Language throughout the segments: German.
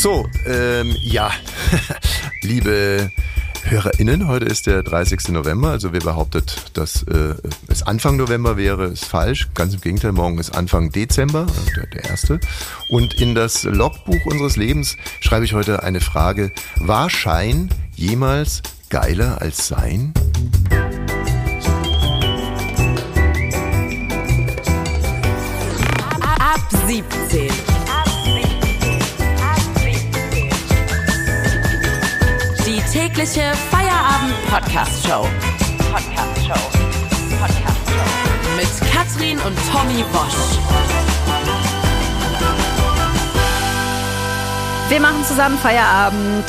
So, ähm, ja, liebe HörerInnen, heute ist der 30. November, also wer behauptet, dass äh, es Anfang November wäre, ist falsch. Ganz im Gegenteil, morgen ist Anfang Dezember, also der, der erste. Und in das Logbuch unseres Lebens schreibe ich heute eine Frage. War Schein jemals geiler als Sein? Tägliche Feierabend-Podcast-Show. Podcast-Show. Podcast-Show. Mit Katrin und Tommy Bosch. Wir machen zusammen Feierabend.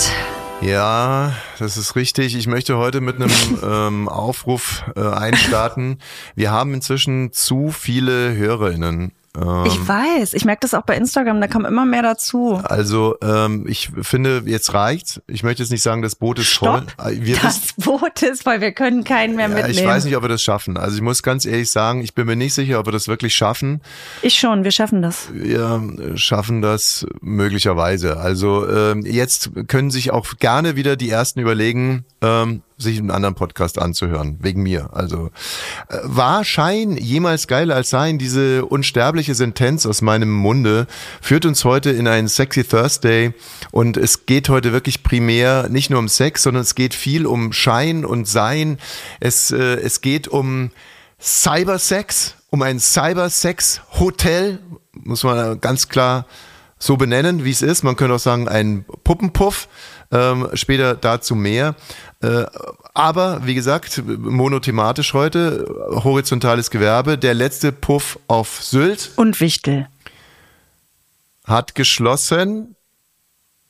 Ja, das ist richtig. Ich möchte heute mit einem ähm, Aufruf äh, einstarten. Wir haben inzwischen zu viele HörerInnen. Ähm, Ich weiß, ich merke das auch bei Instagram, da kommen immer mehr dazu. Also ähm, ich finde, jetzt reicht's. Ich möchte jetzt nicht sagen, das Boot ist voll. Stopp, Äh, Wir das Boot ist, weil wir können keinen mehr mitnehmen. ich weiß nicht, ob wir das schaffen. Also ich muss ganz ehrlich sagen, ich bin mir nicht sicher, ob wir das wirklich schaffen. Ich schon, wir schaffen das. Wir schaffen das möglicherweise. Also ähm, jetzt können sich auch gerne wieder die ersten überlegen, ähm, sich einen anderen Podcast anzuhören, wegen mir. Also äh, war Schein jemals geiler als sein? Diese unsterbliche Sentenz aus meinem Munde führt uns heute in einen Sexy Thursday und es geht heute wirklich primär nicht nur um Sex, sondern es geht viel um Schein und Sein. Es, äh, es geht um Cybersex, um ein Cybersex-Hotel, muss man ganz klar so benennen, wie es ist. Man könnte auch sagen, ein Puppenpuff. Ähm, später dazu mehr. Äh, aber wie gesagt, monothematisch heute, horizontales Gewerbe. Der letzte Puff auf Sylt Und Wichtel. hat geschlossen.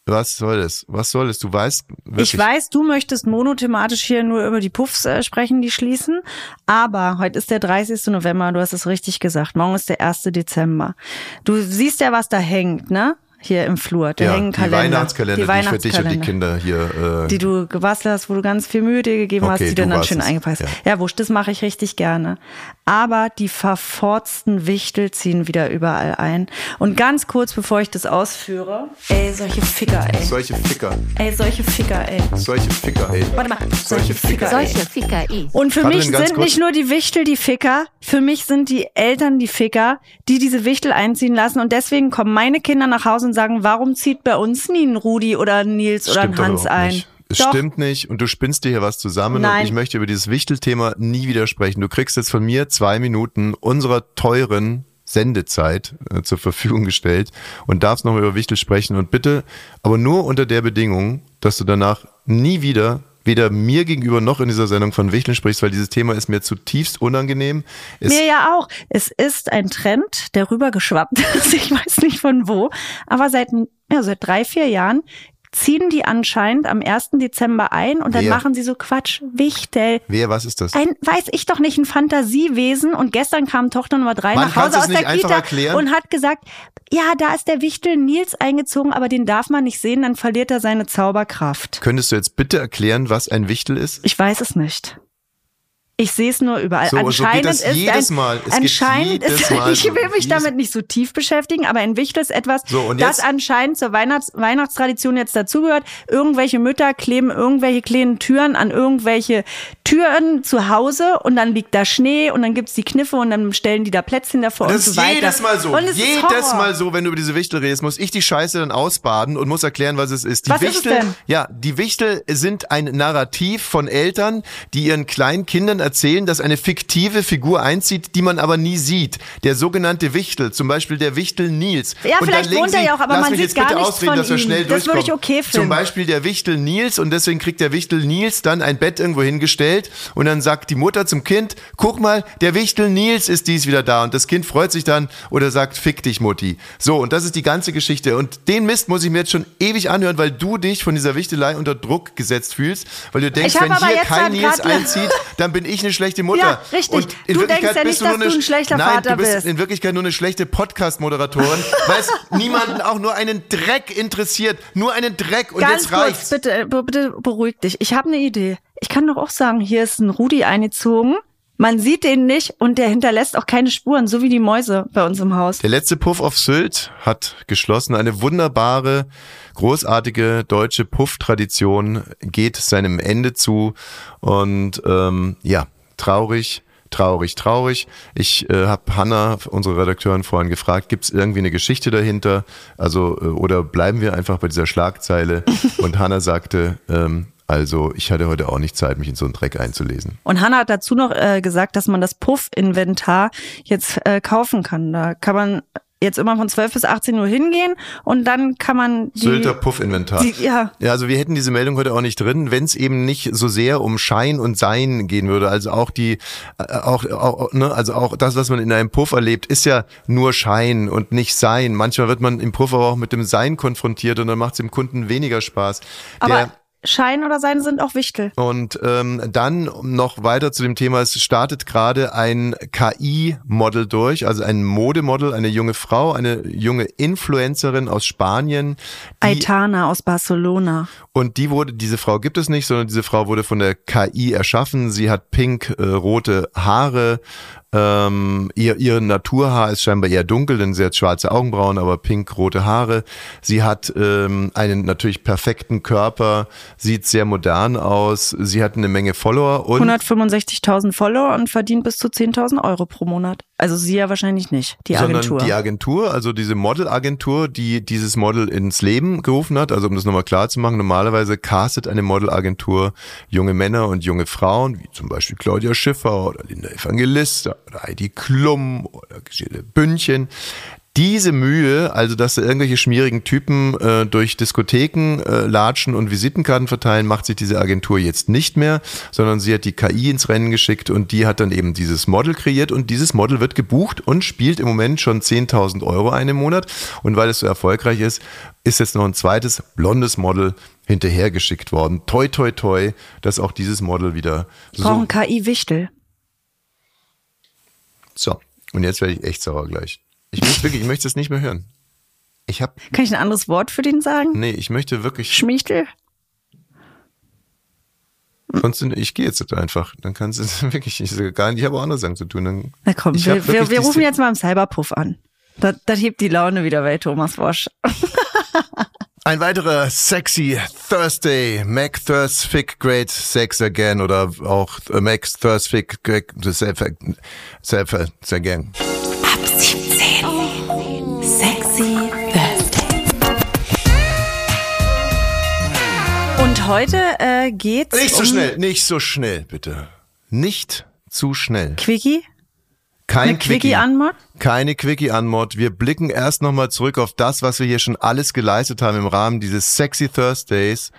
Was soll es? Was soll es? Du weißt wirklich. Ich weiß, du möchtest monothematisch hier nur über die Puffs äh, sprechen, die schließen. Aber heute ist der 30. November, du hast es richtig gesagt. Morgen ist der 1. Dezember. Du siehst ja, was da hängt, ne? Hier im Flur. Da ja, hängen die Kalender. Weihnachtskalender, die, ich für dich und die Kinder hier. Äh, die du gebastelt hast, wo du ganz viel Mühe dir gegeben Okay, hast, die du dann schön es. eingepackt hast. Ja. Ja, wurscht, das mache ich richtig gerne. Aber die verforzten Wichtel ziehen wieder überall ein. Und ganz kurz, bevor ich das ausführe, ey, solche Ficker, ey. solche Ficker. Ey, solche Ficker, ey. Solche Ficker, ey. Warte mal, Solche Ficker, ey. Solche Ficker eh. Und für Katrin, mich sind nicht nur die Wichtel die Ficker, für mich sind die Eltern die Ficker, die diese Wichtel einziehen lassen. Und deswegen kommen meine Kinder nach Hause und sagen, warum zieht bei uns nie ein Rudi oder ein Nils oder ein Stimmt Hans ein? Nicht. Es Doch. stimmt nicht und du spinnst dir hier was zusammen Nein. und ich möchte über dieses Wichtelthema nie widersprechen. Du kriegst jetzt von mir zwei Minuten unserer teuren Sendezeit äh, zur Verfügung gestellt und darfst noch über Wichtel sprechen und bitte, aber nur unter der Bedingung, dass du danach nie wieder weder mir gegenüber noch in dieser Sendung von Wichteln sprichst, weil dieses Thema ist mir zutiefst unangenehm. Es, Mir ja auch. Es ist ein Trend, der rübergeschwappt ist. Ich weiß nicht von wo. Aber seit, ja, seit drei, vier Jahren ziehen die anscheinend am 1. Dezember ein und dann machen sie so Quatsch. Wichtel. wer, was ist das? Ein, weiß ich doch nicht, ein Fantasiewesen. Und gestern kam Tochter Nummer drei nach Hause aus der Kita erklären? und hat gesagt, ja, da ist der Wichtel Nils eingezogen, aber den darf man nicht sehen, dann verliert er seine Zauberkraft. Könntest du jetzt bitte erklären, was ein Wichtel ist? Ich weiß es nicht. Ich sehe es nur überall. So, so anscheinend das ist ein. Es anscheinend ist, ich so. will mich damit nicht so tief beschäftigen, aber ein Wichtel ist etwas, So, das anscheinend zur Weihnachts Weihnachtstradition jetzt dazugehört. Irgendwelche Mütter kleben irgendwelche kleinen Türen an irgendwelche Türen zu Hause und dann liegt da Schnee und dann gibt's die Kniffe und dann stellen die da Plätzchen davor Das und so ist weiter. jedes Mal so. Und es ist jedes. Mal so, wenn du über diese Wichtel redest, muss ich die Scheiße dann ausbaden und muss erklären, was es ist. Die Was ist es Wichtel, denn? ja, die Wichtel sind ein Narrativ von Eltern, die ihren kleinen Kindern erzählen, dass eine fiktive Figur einzieht, die man aber nie sieht. Der sogenannte Wichtel, zum Beispiel der Wichtel Nils. Ja, und vielleicht wohnt er ja auch, aber man sieht gar nichts ausreden, von dass wir ihm. schnell Das würde ich okay Zum finden. Beispiel der Wichtel Nils und deswegen kriegt der Wichtel Nils dann ein Bett irgendwo hingestellt und dann sagt die Mutter zum Kind, guck mal, der Wichtel Nils ist dies wieder da und das Kind freut sich dann oder sagt, fick dich Mutti. So, und das ist die ganze Geschichte und den Mist muss ich mir jetzt schon ewig anhören, weil du dich von dieser Wichtelei unter Druck gesetzt fühlst, weil du denkst, wenn hier kein halt Nils einzieht, dann bin ich eine schlechte Mutter. Ja, richtig. Und in Du Wirklichkeit denkst ja bist nicht, du nur dass du ein schlechter Nein, Vater du bist bist. in Wirklichkeit nur eine schlechte Podcast-Moderatorin, weil es niemanden auch nur einen Dreck interessiert. Nur einen Dreck. Und Ganz jetzt kurz, reicht's. bitte, äh, bitte beruhig dich. Ich habe eine Idee. Ich kann doch auch sagen, hier ist ein Rudi eingezogen. Man sieht den nicht und der hinterlässt auch keine Spuren, so wie die Mäuse bei uns im Haus. Der letzte Puff auf Sylt hat geschlossen. Eine wunderbare, großartige deutsche Puff-Tradition geht seinem Ende zu. Und ähm, ja, traurig traurig, traurig. Ich äh, habe Hanna, unsere Redakteurin, vorhin gefragt, gibt es irgendwie eine Geschichte dahinter? Also, äh, oder bleiben wir einfach bei dieser Schlagzeile? Und Hanna sagte, ähm, also ich hatte heute auch nicht Zeit, mich in so einen Dreck einzulesen. Und Hanna hat dazu noch äh, gesagt, dass man das Puff-Inventar jetzt äh, kaufen kann. Da kann man jetzt immer von 12 bis 18 Uhr hingehen und dann kann man die, Sylter Puff-Inventar. ja, Ja, also wir hätten diese Meldung heute auch nicht drin, wenn es eben nicht so sehr um Schein und Sein gehen würde. Also auch die, äh, auch, auch ne, also auch das, was man in einem Puff erlebt, ist ja nur Schein und nicht Sein. Manchmal wird man im Puff aber auch mit dem Sein konfrontiert und dann macht es dem Kunden weniger Spaß. aber Der, Schein oder Sein sind auch Wichtel. und ähm, dann noch weiter zu dem Thema, es startet gerade ein KI-Model durch, also ein Modemodel, eine junge Frau, eine junge Influencerin aus Spanien. Die, Aitana aus Barcelona. und die wurde, diese Frau gibt es nicht, sondern diese Frau wurde von der KI erschaffen. Sie hat pink äh, rote Haare. Ähm, ihr, ihr Naturhaar ist scheinbar eher dunkel, denn sie hat schwarze Augenbrauen, aber pink rote Haare. Sie hat ähm, einen natürlich perfekten Körper, sieht sehr modern aus. Sie hat eine Menge Follower und 165.000 Follower und verdient bis zu 10.000 Euro pro Monat. Also sie ja wahrscheinlich nicht, die Agentur. Sondern die Agentur, also diese Modelagentur, die dieses Model ins Leben gerufen hat, also um das nochmal klar zu machen, normalerweise castet eine Modelagentur junge Männer und junge Frauen, wie zum Beispiel Claudia Schiffer oder Linda Evangelista oder Heidi Klum oder Gisele Bündchen. Diese Mühe, also dass da irgendwelche schmierigen Typen äh, durch Diskotheken äh, latschen und Visitenkarten verteilen, macht sich diese Agentur jetzt nicht mehr, sondern sie hat die KI ins Rennen geschickt und die hat dann eben dieses Model kreiert und dieses Model wird gebucht und spielt im Moment schon 10.000 Euro ein im Monat und weil es so erfolgreich ist, ist jetzt noch ein zweites blondes Model hinterhergeschickt worden. Toi, toi, toi, dass auch dieses Model wieder so... Brauchen KI Wichtel. So, und jetzt werde ich echt sauer gleich. Ich möchte wirklich, ich möchte es nicht mehr hören. Ich habe, Kann ich ein anderes Wort für den sagen? nee, ich möchte wirklich, Schmichtel? sonst, ich gehe jetzt einfach. Dann kannst du es wirklich, ich, gar nicht, ich habe auch andere Sachen zu tun. Dann, Na komm, hab wir, wir, wir rufen jetzt mal im Cyberpuff an. Das, das hebt die Laune wieder bei Thomas Wosch. Ein weiterer sexy Thursday, Mac Thursfic Great Sex Again oder auch äh, Mac Thursfic Great Self, Again. Ab 17. Sexy Thursday. Und heute äh, geht's Nicht so um schnell, nicht so schnell, bitte. Nicht zu schnell. Quickie? Kein Eine Quickie-Anmod? Keine Quickie-Anmod. Wir blicken erst nochmal zurück auf das, was wir hier schon alles geleistet haben im Rahmen dieses Sexy Thursdays.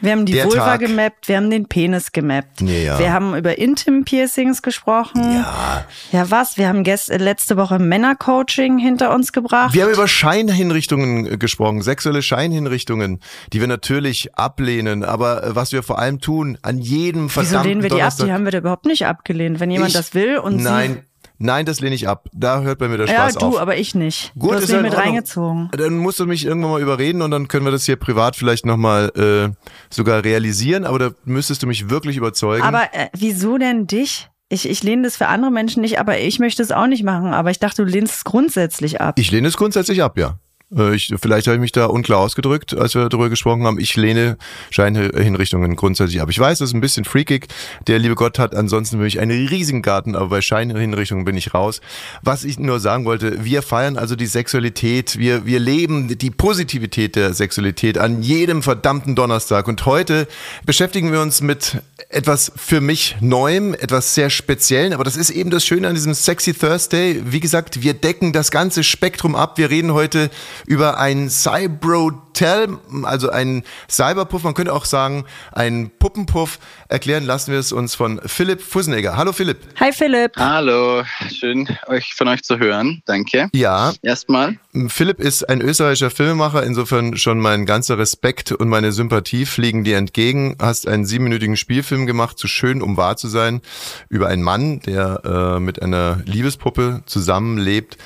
Wir haben die Vulva Tag. gemappt, wir haben den Penis gemappt. Ja. Wir haben über Intim-Piercings gesprochen. Ja. Ja, was? Wir haben gest letzte Woche Männercoaching hinter uns gebracht. Wir haben über Scheinhinrichtungen äh, gesprochen, sexuelle Scheinhinrichtungen, die wir natürlich ablehnen, aber äh, was wir vor allem tun, an jedem Wieso verdammten lehnen wir die ab? Donnerstag. Die haben wir da überhaupt nicht abgelehnt. Wenn jemand Ich- das will und Nein, nein, das lehne ich ab. Da hört bei mir der sie... Ja, Spaß du, auf. aber ich nicht. Gut, du hast ist mich ja in mit reingezogen. Dann musst du mich irgendwann mal überreden und dann können wir das hier privat vielleicht nochmal äh, sogar realisieren, aber da müsstest du mich wirklich überzeugen. Aber äh, wieso denn dich? Ich, ich lehne das für andere Menschen nicht, aber ich möchte es auch nicht machen. Aber ich dachte, du lehnst es grundsätzlich ab. Ich lehne es grundsätzlich ab, ja. Äh, Ich, vielleicht habe ich mich da unklar ausgedrückt, als wir darüber gesprochen haben. Ich lehne Scheinhinrichtungen grundsätzlich ab. Ich weiß, das ist ein bisschen freakig. Der liebe Gott hat ansonsten für mich einen riesigen Garten, aber bei Scheinhinrichtungen bin ich raus. Was ich nur sagen wollte, wir feiern also die Sexualität. Wir, wir leben die Positivität der Sexualität an jedem verdammten Donnerstag. Und heute beschäftigen wir uns mit etwas für mich Neuem, etwas sehr Speziellen. Aber das ist eben das Schöne an diesem Sexy Thursday. Wie gesagt, wir decken das ganze Spektrum ab. Wir reden heute über ein Cybrotel, also ein Cyberpuff. Man könnte auch sagen, ein Puppenpuff. Erklären lassen wir es uns von Philipp Fussenegger. Hallo Philipp. Hi Philipp. Hallo, schön euch von euch zu hören. Danke. Ja, Erstmal. Philipp ist ein österreichischer Filmemacher, insofern schon mein ganzer Respekt und meine Sympathie fliegen dir entgegen. Hast einen siebenminütigen Spielfilm gemacht, zu schön, um wahr zu sein, über einen Mann, der äh, mit einer Liebespuppe zusammenlebt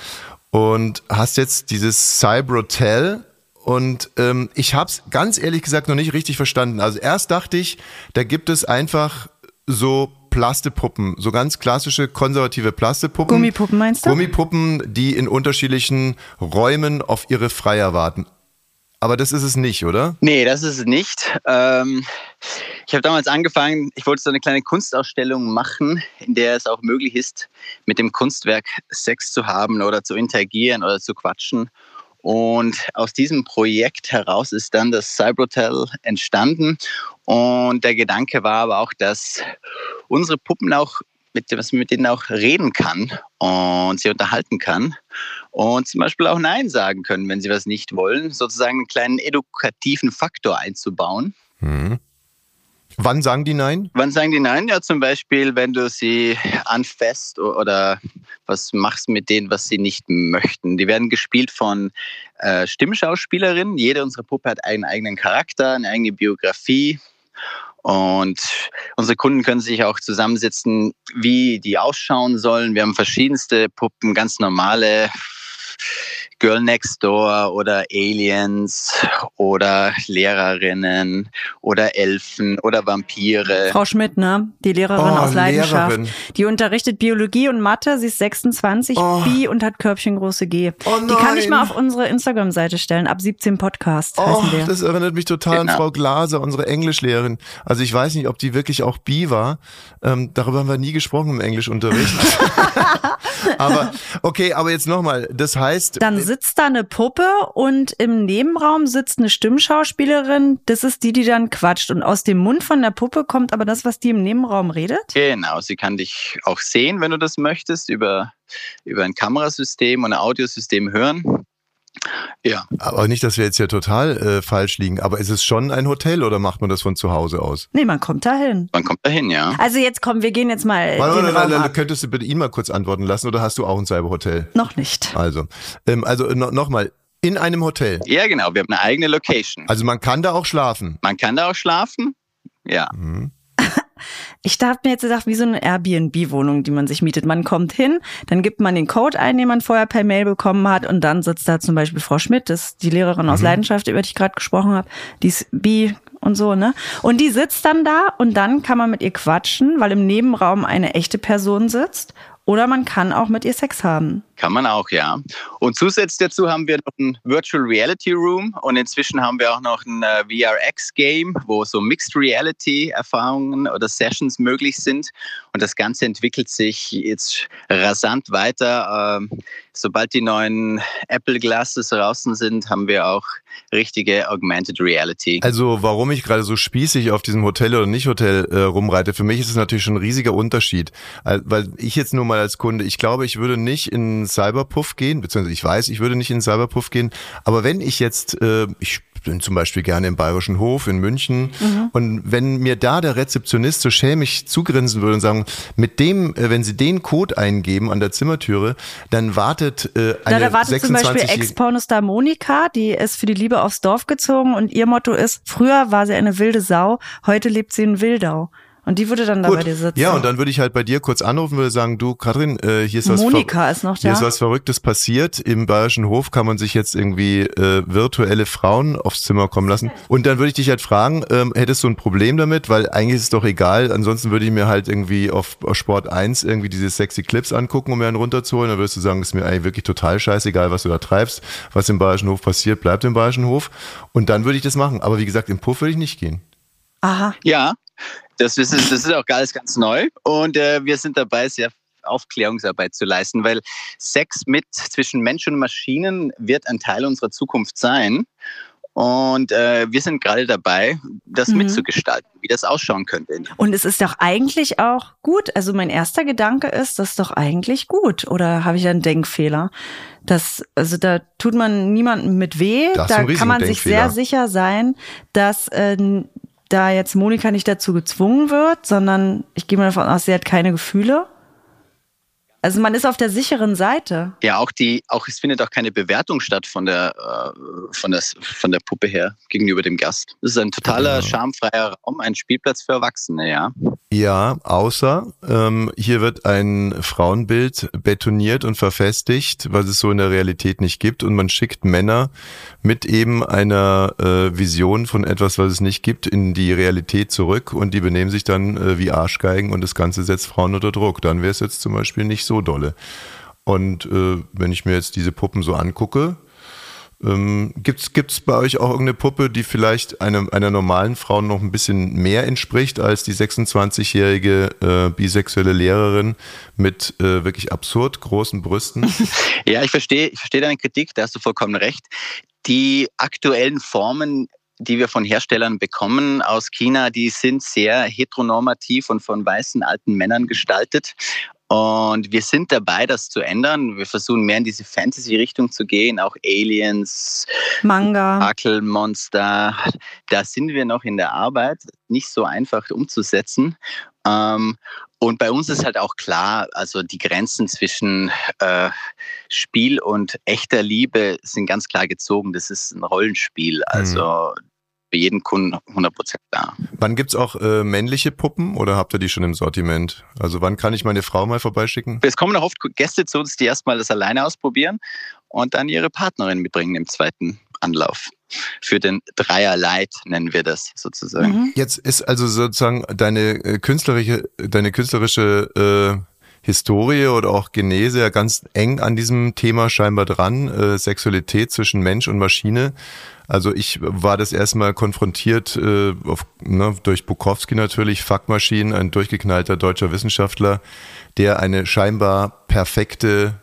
und hast jetzt dieses Cybrotel und ähm, ich habe es ganz ehrlich gesagt noch nicht richtig verstanden. Also erst dachte ich, da gibt es einfach so Plastepuppen, so ganz klassische konservative Plastepuppen. Gummipuppen meinst du? Gummipuppen, die in unterschiedlichen Räumen auf ihre Freier warten. Aber das ist es nicht, oder? Nee, das ist es nicht. Ähm, ich habe damals angefangen, ich wollte so eine kleine Kunstausstellung machen, in der es auch möglich ist, mit dem Kunstwerk Sex zu haben oder zu interagieren oder zu quatschen. Und aus diesem Projekt heraus ist dann das Cyberhotel entstanden. Und der Gedanke war aber auch, dass unsere Puppen auch mit, dass man mit denen auch reden kann und sie unterhalten kann und zum Beispiel auch Nein sagen können, wenn sie was nicht wollen, sozusagen einen kleinen edukativen Faktor einzubauen. Mhm. Wann sagen die Nein? Wann sagen die Nein? Ja, zum Beispiel, wenn du sie anfasst oder was machst mit denen, was sie nicht möchten. Die werden gespielt von äh, Stimmschauspielerinnen. Jede unserer Puppe hat einen eigenen Charakter, eine eigene Biografie. Und unsere Kunden können sich auch zusammensetzen, wie die ausschauen sollen. Wir haben verschiedenste Puppen, ganz normale Girl Next Door oder Aliens oder Lehrerinnen oder Elfen oder Vampire. Frau Schmidt, ne? Die Lehrerin Oh, aus Leidenschaft. Lehrerin. Die unterrichtet Biologie und Mathe. Sie ist 26, Oh. Bi und hat Körbchen große G. Oh die kann ich mal auf unsere Instagram-Seite stellen. Ab 17 Podcast Oh, das erinnert mich total an Genau. Frau Glaser, unsere Englischlehrerin. Also ich weiß nicht, ob die wirklich auch bi war. Ähm, darüber haben wir nie gesprochen im Englischunterricht. aber okay, aber jetzt nochmal. Das heißt, Dann sitzt da eine Puppe und im Nebenraum sitzt eine Stimmschauspielerin. Das ist die, die dann quatscht. Und aus dem Mund von der Puppe kommt aber das, was die im Nebenraum redet. Genau, sie kann dich auch sehen, wenn du das möchtest, über, über ein Kamerasystem und ein Audiosystem hören. Ja, aber nicht, dass wir jetzt hier total äh, falsch liegen. Aber ist es schon ein Hotel oder macht man das von zu Hause aus? Nee, man kommt da hin. man kommt dahin, ja. Also jetzt komm, wir gehen jetzt mal Warte, Raum warte, ab. könntest du bitte ihn mal kurz antworten lassen oder hast du auch ein Cyberhotel? Noch nicht. Also, ähm, also no, nochmal, in einem Hotel. Ja, genau, wir haben eine eigene Location. Also man kann da auch schlafen. Man kann da auch schlafen. Ja, Mhm. Ich habe mir jetzt gedacht, wie so eine Airbnb-Wohnung, die man sich mietet. Man kommt hin, dann gibt man den Code ein, den man vorher per Mail bekommen hat und dann sitzt da zum Beispiel Frau Schmidt, das ist die Lehrerin aus Leidenschaft, über die ich gerade gesprochen habe, die ist bi und so, ne? Und die sitzt dann da und dann kann man mit ihr quatschen, weil im Nebenraum eine echte Person sitzt oder man kann auch mit ihr Sex haben. Kann man auch, ja. Und zusätzlich dazu haben wir noch ein Virtual Reality Room und inzwischen haben wir auch noch ein äh, VRX-Game, wo so Mixed Reality-Erfahrungen oder Sessions möglich sind. Und das Ganze entwickelt sich jetzt rasant weiter. Ähm, sobald die neuen Apple Glasses draußen sind, haben wir auch richtige Augmented Reality. Also warum ich gerade so spießig auf diesem Hotel oder nicht Hotel äh, rumreite, für mich ist es natürlich schon ein riesiger Unterschied. Weil ich jetzt nur mal als Kunde, ich glaube, ich würde nicht in Cyberpuff gehen, beziehungsweise ich weiß, ich würde nicht in Cyberpuff gehen, aber wenn ich jetzt, äh, ich bin zum Beispiel gerne im Bayerischen Hof in München und wenn mir da der Rezeptionist so schämig zugrinsen würde und sagen, mit dem, äh, wenn Sie den Code eingeben an der Zimmertüre, dann wartet äh, eine da wartet zum Beispiel 26 Ex-Pornostar Monika, die ist für die Liebe aufs Dorf gezogen und ihr Motto ist, früher war sie eine wilde Sau, heute lebt sie in Wildau. Und die würde dann da bei dir sitzen. Ja, und dann würde ich halt bei dir kurz anrufen, würde sagen, du, Katrin, äh, hier ist was Monika ist noch Hier da. ist was Verrücktes passiert. Im Bayerischen Hof kann man sich jetzt irgendwie äh, virtuelle Frauen aufs Zimmer kommen lassen. Und dann würde ich dich halt fragen, ähm, hättest du ein Problem damit? Weil eigentlich ist es doch egal. Ansonsten würde ich mir halt irgendwie auf, auf Sport 1 irgendwie diese sexy Clips angucken, um mir einen runterzuholen. Dann würdest du sagen, ist mir eigentlich wirklich total scheißegal, was du da treibst. Was im Bayerischen Hof passiert, bleibt im Bayerischen Hof. Und dann würde ich das machen. Aber wie gesagt, im Puff würde ich nicht gehen. Aha. Ja, das ist, das ist auch alles ganz neu und äh, wir sind dabei, sehr Aufklärungsarbeit zu leisten, weil Sex mit zwischen Mensch und Maschinen wird ein Teil unserer Zukunft sein. Und äh, wir sind gerade dabei, das Mhm. mitzugestalten, wie das ausschauen könnte. Und es ist doch eigentlich auch gut. Also mein erster Gedanke ist, das ist doch eigentlich gut. Oder habe ich einen Denkfehler? Das, also da tut man niemandem mit weh. Da hast du Da kann man sich sehr sicher sein, dass äh, da jetzt Monika nicht dazu gezwungen wird, sondern ich gehe mal davon aus, sie hat keine Gefühle. Also man ist auf der sicheren Seite. Ja, auch die, auch es findet auch keine Bewertung statt von der, äh, von der, von der Puppe her gegenüber dem Gast. Es ist ein totaler Ja. schamfreier Raum, ein Spielplatz für Erwachsene, ja. Ja, außer ähm, hier wird ein Frauenbild betoniert und verfestigt, was es so in der Realität nicht gibt. Und man schickt Männer mit eben einer äh, Vision von etwas, was es nicht gibt, in die Realität zurück und die benehmen sich dann äh, wie Arschgeigen und das Ganze setzt Frauen unter Druck. Dann wäre es jetzt zum Beispiel nicht so dolle. Und äh, wenn ich mir jetzt diese Puppen so angucke, ähm, gibt's gibt's bei euch auch irgendeine Puppe, die vielleicht einem, einer normalen Frau noch ein bisschen mehr entspricht als die 26-jährige äh, bisexuelle Lehrerin mit äh, wirklich absurd großen Brüsten? Ja, ich verstehe, ich verstehe deine Kritik, da hast du vollkommen recht. Die aktuellen Formen, die wir von Herstellern bekommen aus China, die sind sehr heteronormativ und von weißen alten Männern gestaltet. Und wir sind dabei, das zu ändern. Wir versuchen mehr in diese Fantasy-Richtung zu gehen, auch Aliens, Manga. Monster. Da sind wir noch in der Arbeit, nicht so einfach umzusetzen. Ähm, und bei uns ist halt auch klar, also die Grenzen zwischen äh, Spiel und echter Liebe sind ganz klar gezogen. Das ist ein Rollenspiel. Also für jeden Kunden 100% da. Wann gibt's auch äh, männliche Puppen oder habt ihr die schon im Sortiment? Also wann kann ich meine Frau mal vorbeischicken? Es kommen auch oft Gäste zu uns, die erstmal das alleine ausprobieren und dann ihre Partnerin mitbringen im zweiten Anlauf. Für den Dreier-Light nennen wir das sozusagen. Mhm. Jetzt ist also sozusagen deine äh, künstlerische, deine künstlerische äh, Historie oder auch Genese ja ganz eng an diesem Thema scheinbar dran, äh, Sexualität zwischen Mensch und Maschine. Also ich war das erstmal konfrontiert äh, auf, ne, durch Bukowski natürlich, Fuckmaschinen, ein durchgeknallter deutscher Wissenschaftler, der eine scheinbar perfekte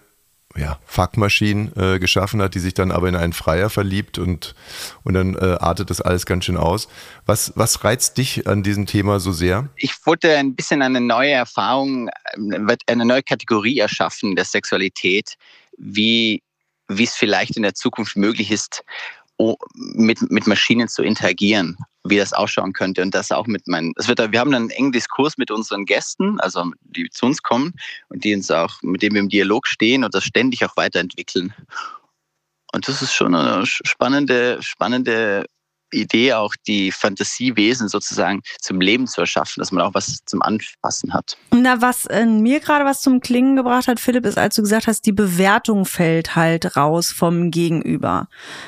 ja, Fuckmaschine äh, geschaffen hat, die sich dann aber in einen Freier verliebt und, und dann äh, artet das alles ganz schön aus. Was, was reizt dich an diesem Thema so sehr? Ich wollte ein bisschen eine neue Erfahrung, äh, eine neue Kategorie erschaffen der Sexualität, wie, wie es vielleicht in der Zukunft möglich ist, oh, mit, mit Maschinen zu interagieren, wie das ausschauen könnte. Und das auch mit meinen, es wird, wir haben einen engen Diskurs mit unseren Gästen, also die zu uns kommen und die uns auch, mit denen wir im Dialog stehen und das ständig auch weiterentwickeln. Und das ist schon eine spannende, spannende Idee, auch die Fantasiewesen sozusagen zum Leben zu erschaffen, dass man auch was zum Anfassen hat. Na, was äh, mir gerade was zum Klingen gebracht hat, Philipp, ist, als du gesagt hast, die Bewertung fällt halt raus vom Gegenüber.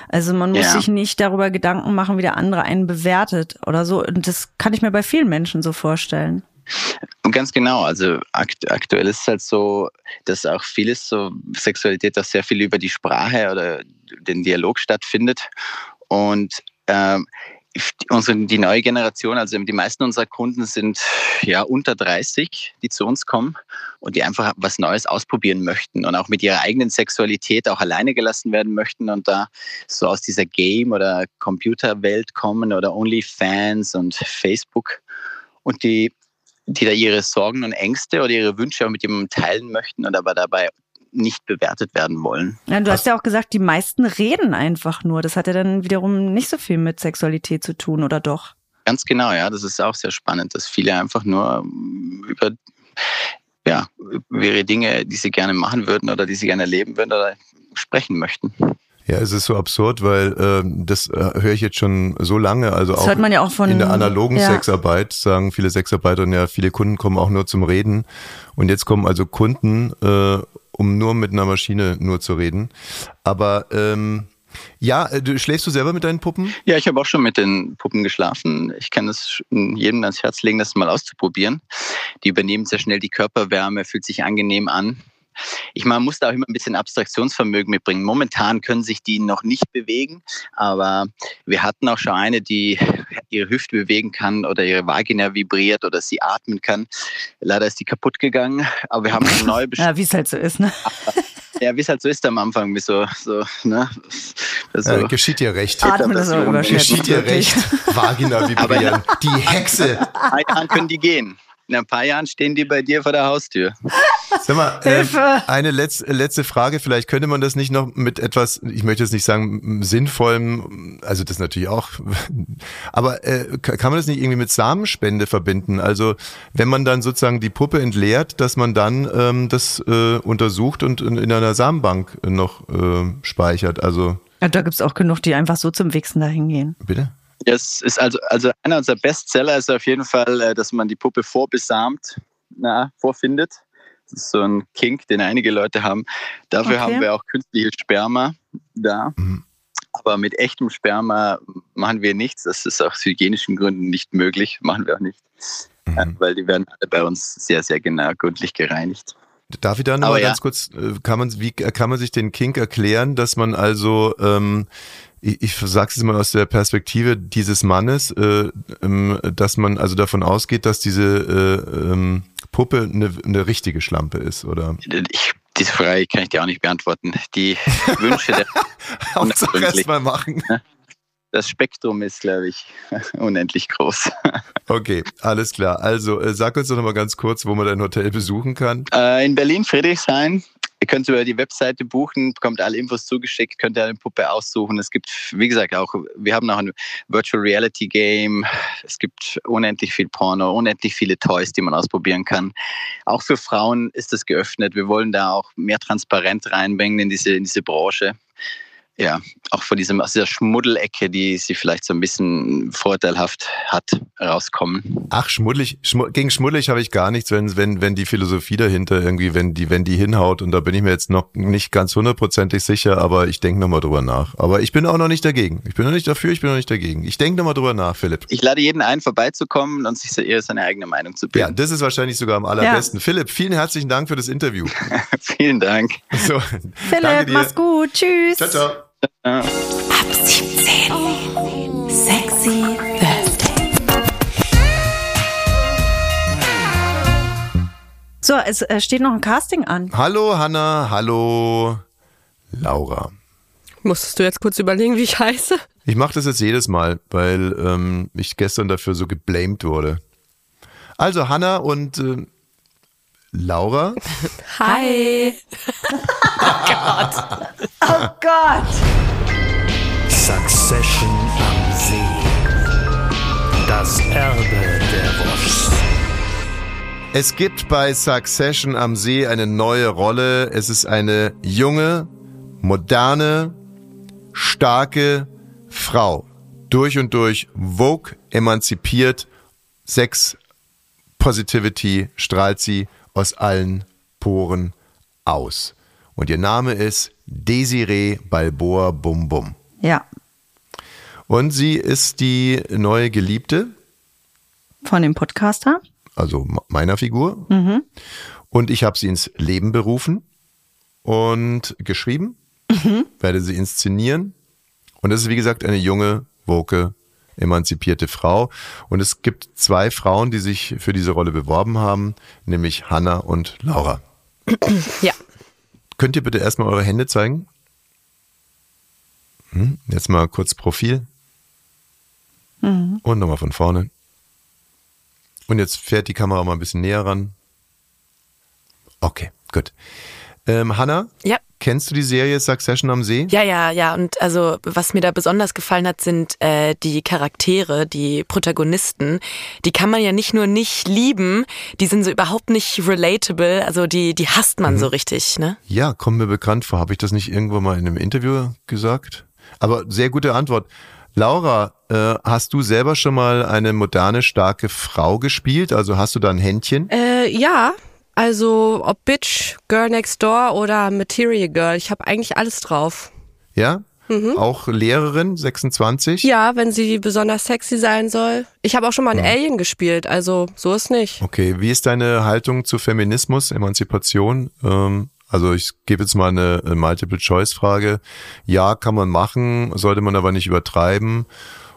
Also man muss Ja. sich nicht darüber Gedanken machen, wie der andere einen bewertet oder so. Und das kann ich mir bei vielen Menschen so vorstellen. Und ganz genau, also akt aktuell ist es halt so, dass auch vieles so Sexualität auch sehr viel über die Sprache oder den Dialog stattfindet. Und ähm, unsere, die neue Generation, also die meisten unserer Kunden sind ja unter 30, die zu uns kommen und die einfach was Neues ausprobieren möchten und auch mit ihrer eigenen Sexualität auch alleine gelassen werden möchten und da so aus dieser Game- oder Computerwelt kommen oder OnlyFans und Facebook und die die da ihre Sorgen und Ängste oder ihre Wünsche auch mit jemandem teilen möchten und aber dabei nicht bewertet werden wollen. Ja, du hast ja auch gesagt, die meisten reden einfach nur. Das hat ja dann wiederum nicht so viel mit Sexualität zu tun, oder doch? Ganz genau, ja, das ist auch sehr spannend, dass viele einfach nur ähm, über, ja, über ihre Dinge, die sie gerne machen würden oder die sie gerne erleben würden oder sprechen möchten. Ja, es ist so absurd, weil ähm, das äh, höre ich jetzt schon so lange. Also Das auch hört man ja auch von in der analogen ja. Sexarbeit sagen viele Sexarbeiter ja, viele Kunden kommen auch nur zum Reden. Und jetzt kommen also Kunden, äh, um nur mit einer Maschine nur zu reden. Aber ähm, ja, äh, du schläfst du selber mit deinen Puppen? Ja, ich habe auch schon mit den Puppen geschlafen. Ich kann es jedem ans Herz legen, das mal auszuprobieren. Die übernehmen sehr schnell die Körperwärme, fühlt sich angenehm an. Ich meine, man muss da auch immer ein bisschen Abstraktionsvermögen mitbringen. Momentan können sich die noch nicht bewegen, aber wir hatten auch schon eine, die ihre Hüfte bewegen kann oder ihre Vagina vibriert oder sie atmen kann. Leider ist die kaputt gegangen, aber wir haben eine neue Ja, wie es halt so ist, ne? Ja, wie es halt so ist am Anfang, wie so, so, ne? Also, Äh, geschieht dir recht. Atmen. Geschieht dir wirklich. recht. Vagina vibrieren. Die Hexe. in ein paar Jahren können die gehen. In ein paar Jahren stehen die bei dir vor der Haustür. Sag mal, äh, Hilfe! eine letzte, letzte Frage. Vielleicht könnte man das nicht noch mit etwas, ich möchte jetzt nicht sagen sinnvollem, also das natürlich auch, aber äh, kann man das nicht irgendwie mit Samenspende verbinden? Also wenn man dann sozusagen die Puppe entleert, dass man dann ähm, das äh, untersucht und in, in einer Samenbank noch äh, speichert. Also Ja, da gibt's auch genug, die einfach so zum Wichsen dahin gehen. bitte? Es ist also, also einer unserer Bestseller ist auf jeden Fall, äh, dass man die Puppe vorbesamt, na, vorfindet. Das ist so ein Kink, den einige Leute haben. Dafür Okay. haben wir auch künstliches Sperma da. Mhm. Aber mit echtem Sperma machen wir nichts. Das ist aus hygienischen Gründen nicht möglich. Machen wir auch nicht. Mhm. Äh, Weil die werden alle bei uns sehr, sehr genau gründlich gereinigt. Darf ich da noch Aber mal ja. ganz kurz, äh, kann man, wie kann man sich den Kink erklären, dass man also, ähm, ich, ich sag's jetzt mal aus der Perspektive dieses Mannes, äh, ähm, dass man also davon ausgeht, dass diese äh, ähm, Puppe eine, eine richtige Schlampe ist, oder? Ich, diese Frage kann ich dir auch nicht beantworten. Die Wünsche, der, Hauptsache Unergründlich. erst mal machen. Das Spektrum ist, glaube ich, unendlich groß. Okay, alles klar. Also äh, sag uns doch noch mal ganz kurz, wo man dein Hotel besuchen kann. Äh, in Berlin, Friedrichshain. Ihr könnt über die Webseite buchen, bekommt alle Infos zugeschickt, könnt ihr eine Puppe aussuchen. Es gibt, wie gesagt, auch, wir haben auch ein Virtual Reality Game. Es gibt unendlich viel Porno, unendlich viele Toys, die man ausprobieren kann. Auch für Frauen ist das geöffnet. Wir wollen da auch mehr Transparenz reinbringen in diese, in diese Branche. Ja, auch von diesem, aus dieser Schmuddelecke, die sie vielleicht so ein bisschen vorteilhaft hat, rauskommen. Ach, schmuddelig, schmu gegen schmuddelig habe ich gar nichts, wenn, wenn, wenn die Philosophie dahinter irgendwie, wenn die, wenn die hinhaut und da bin ich mir jetzt noch nicht ganz hundertprozentig sicher, aber ich denke nochmal drüber nach. Aber ich bin auch noch nicht dagegen. Ich bin noch nicht dafür, ich bin noch nicht dagegen. Ich denke nochmal drüber nach, Philipp. Ich lade jeden ein, vorbeizukommen und sich so eher seine eigene Meinung zu Ja, bilden. das ist wahrscheinlich sogar am allerbesten. Philipp, vielen herzlichen Dank für das Interview. Vielen Dank. So, danke Philipp, dir. mach's gut. Tschüss. Ciao, ciao. Ab 17. Sexy Thursday. So, es äh, steht noch ein Casting an. Hallo Hanna, hallo Laura. Musstest du jetzt kurz überlegen, wie ich heiße? Ich mache das jetzt jedes Mal, weil ähm, ich gestern dafür so geblamed wurde. Also Hanna und äh, Laura. Hi. Oh Gott. Succession am See. Das Erbe der Wurst. Es gibt bei Succession am See eine neue Rolle. Es ist eine junge, moderne, starke Frau. Durch und durch Vogue, emanzipiert, Sex, Positivity strahlt sie aus allen Poren aus. Und ihr Name ist Desiree Balboa Bum Bum. Ja, Und sie ist die neue Geliebte von dem Podcaster. also meiner Figur. Und ich habe sie ins Leben berufen und geschrieben, werde sie inszenieren. Und das ist, wie gesagt, eine junge, woke, emanzipierte Frau. Und es gibt zwei Frauen, die sich für diese Rolle beworben haben, nämlich Hanna und Laura. Ja. Könnt ihr bitte erstmal eure Hände zeigen? Hm, Jetzt mal kurz Profil. Und nochmal von vorne. Und jetzt fährt die Kamera mal ein bisschen näher ran. Okay, gut. Ähm, Hanna, Ja. Kennst du die Serie Succession am See? Ja, ja, ja. Und also, was mir da besonders gefallen hat, sind äh, die Charaktere, die Protagonisten. Die kann man ja nicht nur nicht lieben, die sind so überhaupt nicht relatable. Also die, die hasst man so richtig, ne? Ja, kommt mir bekannt vor. Habe ich das nicht irgendwo mal in einem Interview gesagt? Aber sehr gute Antwort. Laura, äh, hast du selber schon mal eine moderne, starke Frau gespielt? Also hast du da ein Händchen? Äh, ja. Also ob Bitch, Girl Next Door oder Material Girl, ich habe eigentlich alles drauf. Ja? Auch Lehrerin, 26? Ja, wenn sie besonders sexy sein soll. Ich habe auch schon mal einen Alien gespielt, also so ist nicht. Okay, wie ist deine Haltung zu Feminismus, Emanzipation? Ähm, also ich gebe jetzt mal eine Multiple-Choice-Frage. Ja, kann man machen, sollte man aber nicht übertreiben.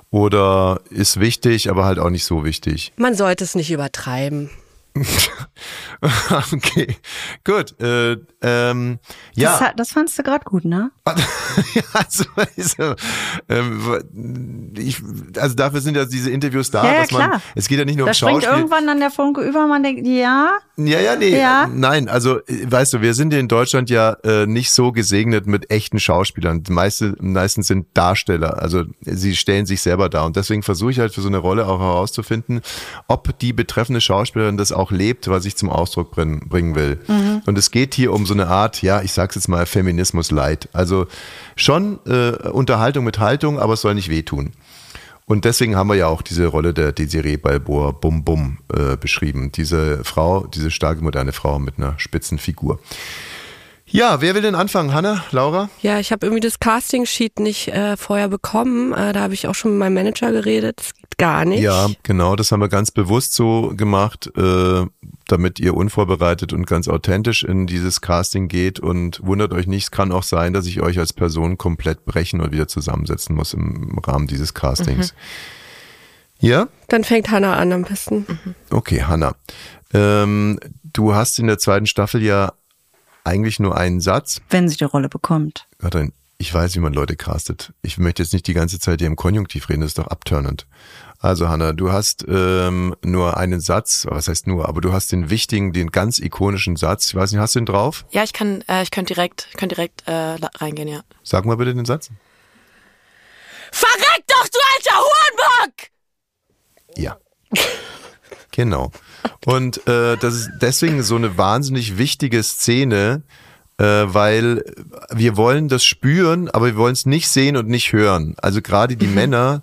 Oder ist wichtig, aber halt auch nicht so wichtig. Man sollte es nicht übertreiben. okay, gut. Äh, ähm, ja. Das, das fandst du gerade gut, ne? ja, also, also, ähm, ich, also dafür sind ja diese Interviews da, Ja, ja, dass man, klar. es geht ja nicht nur Da um springt Schauspiel. irgendwann dann der Funke über, man denkt, ja, Ja, ja, nee. Ja. Nein, also weißt du, wir sind in Deutschland ja äh, nicht so gesegnet mit echten Schauspielern. Die meiste, meistens sind Darsteller. Also sie stellen sich selber dar. Und deswegen versuche ich halt für so eine Rolle auch herauszufinden, ob die betreffende Schauspielerin das auch lebt, was ich zum Ausdruck bringen, bringen will. Und es geht hier um so eine Art, ja, ich sag's jetzt mal, Feminismus light. Also schon äh, Unterhaltung mit Haltung, aber es soll nicht wehtun. Und deswegen haben wir ja auch diese Rolle der Desiree Balboa Bum Bum äh, beschrieben. Diese Frau, diese starke moderne Frau mit einer spitzen Figur. Ja, wer will denn anfangen? Hanna, Laura? Ja, ich habe irgendwie das Casting-Sheet nicht äh, vorher bekommen. Äh, da habe ich auch schon mit meinem Manager geredet. Das geht gar nicht. Ja, genau, das haben wir ganz bewusst so gemacht, äh, damit ihr unvorbereitet und ganz authentisch in dieses Casting geht und wundert euch nicht, es kann auch sein, dass ich euch als Person komplett brechen und wieder zusammensetzen muss im Rahmen dieses Castings. Ja? Dann fängt Hannah an am besten. Okay, Hanna. Ähm, du hast in der zweiten Staffel ja eigentlich nur einen Satz. Wenn sie die Rolle bekommt. Katrin, ich weiß, wie man Leute castet. Ich möchte jetzt nicht die ganze Zeit hier im Konjunktiv reden, das ist doch abturnend. Also Hanna, du hast ähm, nur einen Satz, was heißt nur, aber du hast den wichtigen, den ganz ikonischen Satz. Ich weiß nicht, hast du den drauf? Ja, ich kann, äh, ich könnte direkt, ich könnte direkt äh, reingehen, ja. Sag mal bitte den Satz. Verreck doch, du alter Hurenbock! Ja. Genau. Und äh, das ist deswegen so eine wahnsinnig wichtige Szene, äh, weil wir wollen das spüren, aber wir wollen es nicht sehen und nicht hören. Also gerade die Männer,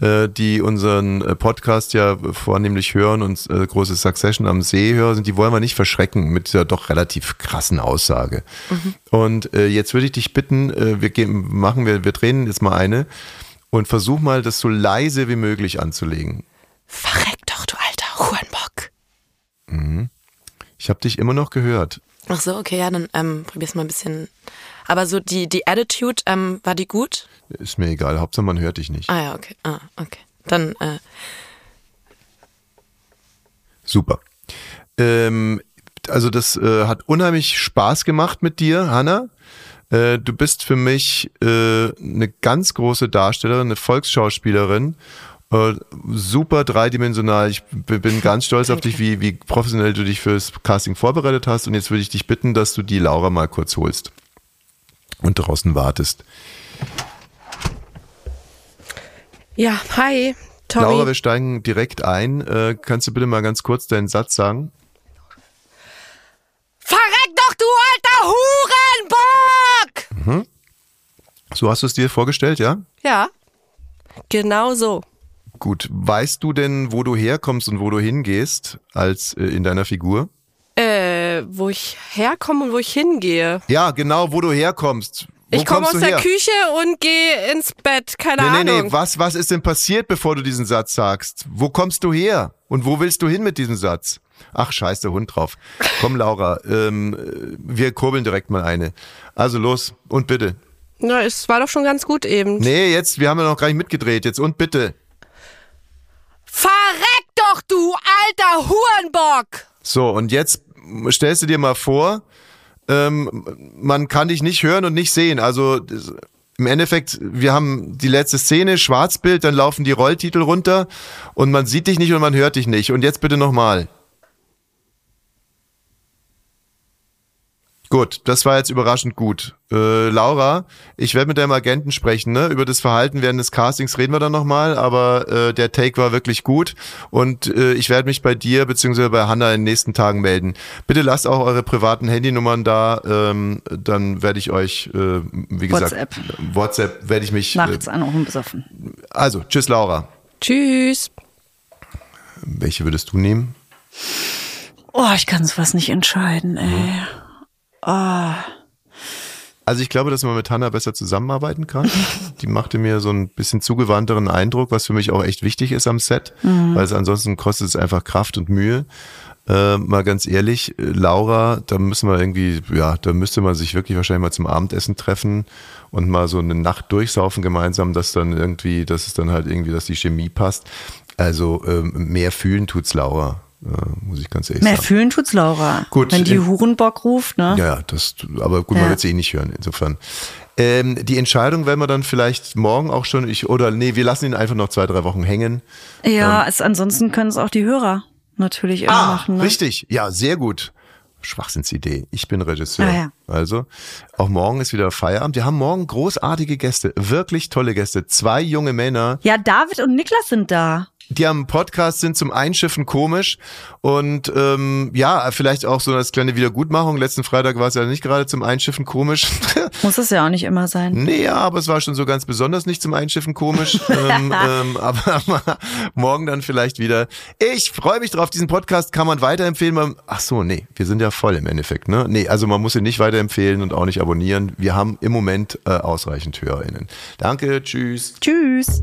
äh, die unseren äh, Podcast ja vornehmlich hören und äh, große Succession am See hören, die wollen wir nicht verschrecken mit dieser doch relativ krassen Aussage. Und äh, jetzt würde ich dich bitten, äh, wir geben, machen wir, wir drehen jetzt mal eine und versuch mal, das so leise wie möglich anzulegen. Verreck doch, du alter Hurenbock! Ich habe dich immer noch gehört. Ach so, okay, ja, dann ähm, probier's mal ein bisschen. Aber so die, die Attitude, ähm, war die gut? Ist mir egal, Hauptsache man hört dich nicht. Ah ja, okay. Ah, okay. Dann, äh, Super. Ähm, also das äh, hat unheimlich Spaß gemacht mit dir, Hanna. Äh, du bist für mich äh, eine ganz große Darstellerin, eine Volksschauspielerin. Äh, super dreidimensional. Ich bin ganz stolz auf dich, wie, wie professionell du dich fürs Casting vorbereitet hast. Und jetzt würde ich dich bitten, dass du die Laura mal kurz holst und draußen wartest. Ja, hi, Tommy. Laura, wir steigen direkt ein. Äh, kannst du bitte mal ganz kurz deinen Satz sagen? Verreck doch, du alter Hurenbock! So hast du es dir vorgestellt, ja? Ja, genau so. Gut. Weißt du denn, wo du herkommst und wo du hingehst als äh, in deiner Figur? Äh, wo ich herkomme und wo ich hingehe. Ja, genau, wo du herkommst. Wo ich komme aus der? Küche und gehe ins Bett. Keine Nee, nee, Ahnung. nee, was, was ist denn passiert, bevor du diesen Satz sagst? Wo kommst du her? Und wo willst du hin mit diesem Satz? Ach, scheiß der Hund drauf. Komm, Laura, ähm, äh, wir kurbeln direkt mal eine. Also los, und bitte. Na, es war doch schon ganz gut eben. Nee, jetzt, wir haben ja noch gar nicht mitgedreht. Jetzt und bitte. Verreck doch, du alter Hurenbock! So, und jetzt stellst du dir mal vor, ähm, man kann dich nicht hören und nicht sehen. Also im Endeffekt, wir haben die letzte Szene, Schwarzbild, dann laufen die Rolltitel runter und man sieht dich nicht und man hört dich nicht. Und jetzt bitte nochmal. Gut, das war jetzt überraschend gut. Äh, Laura, ich werde mit deinem Agenten sprechen, ne? Über das Verhalten während des Castings reden wir dann nochmal, aber äh, der Take war wirklich gut und äh, ich werde mich bei dir bzw. bei Hanna in den nächsten Tagen melden. Bitte lasst auch eure privaten Handynummern da, ähm, dann werde ich euch, äh, wie gesagt, WhatsApp. WhatsApp werde ich mich. Nachts Äh, anrufen besoffen. also, tschüss Laura. Tschüss. Welche würdest du nehmen? Oh, ich kann sowas nicht entscheiden, ey. Oh. Also ich glaube, dass man mit Hanna besser zusammenarbeiten kann. Die machte mir so ein bisschen zugewandteren Eindruck, was für mich auch echt wichtig ist am Set, weil es ansonsten kostet es einfach Kraft und Mühe. Äh, mal ganz ehrlich, äh, Laura, da müssen wir irgendwie, ja, da müsste man sich wirklich wahrscheinlich mal zum Abendessen treffen und mal so eine Nacht durchsaufen gemeinsam, dass dann irgendwie, dass es dann halt irgendwie, dass die Chemie passt. Also ähm, mehr fühlen tut's Laura, äh, muss ich ganz ehrlich Mehr sagen. fühlen tut's Laura. Gut, Wenn die in- Hurenbock ruft, ne? Ja, das, aber gut, man Ja. wird sie eh nicht hören, insofern. Ähm, die Entscheidung werden wir dann vielleicht morgen auch schon, ich, oder nee, wir lassen ihn einfach noch zwei, drei Wochen hängen. Ja, es, ansonsten können es auch die Hörer natürlich immer machen. Ne? Ah, richtig, ja, sehr gut. Schwachsinnsidee. Ich bin Regisseur. Ah, ja. Also, auch morgen ist wieder Feierabend. Wir haben morgen großartige Gäste, wirklich tolle Gäste. Zwei junge Männer. Ja, David und Niklas sind da. Die am Podcast sind zum Einschiffen komisch und ähm, ja, vielleicht auch so als kleine Wiedergutmachung. Letzten Freitag war es ja nicht gerade zum Einschiffen komisch. Muss es ja auch nicht immer sein. Nee, ja, aber es war schon so ganz besonders nicht zum Einschiffen komisch. ähm, ähm, aber morgen dann vielleicht wieder. Ich freue mich drauf. Diesen Podcast kann man weiterempfehlen. Ach so, nee, wir sind ja voll im Endeffekt. Ne? Nee, also man muss ihn nicht weiterempfehlen und auch nicht abonnieren. Wir haben im Moment äh, ausreichend HörerInnen. Danke, tschüss. Tschüss.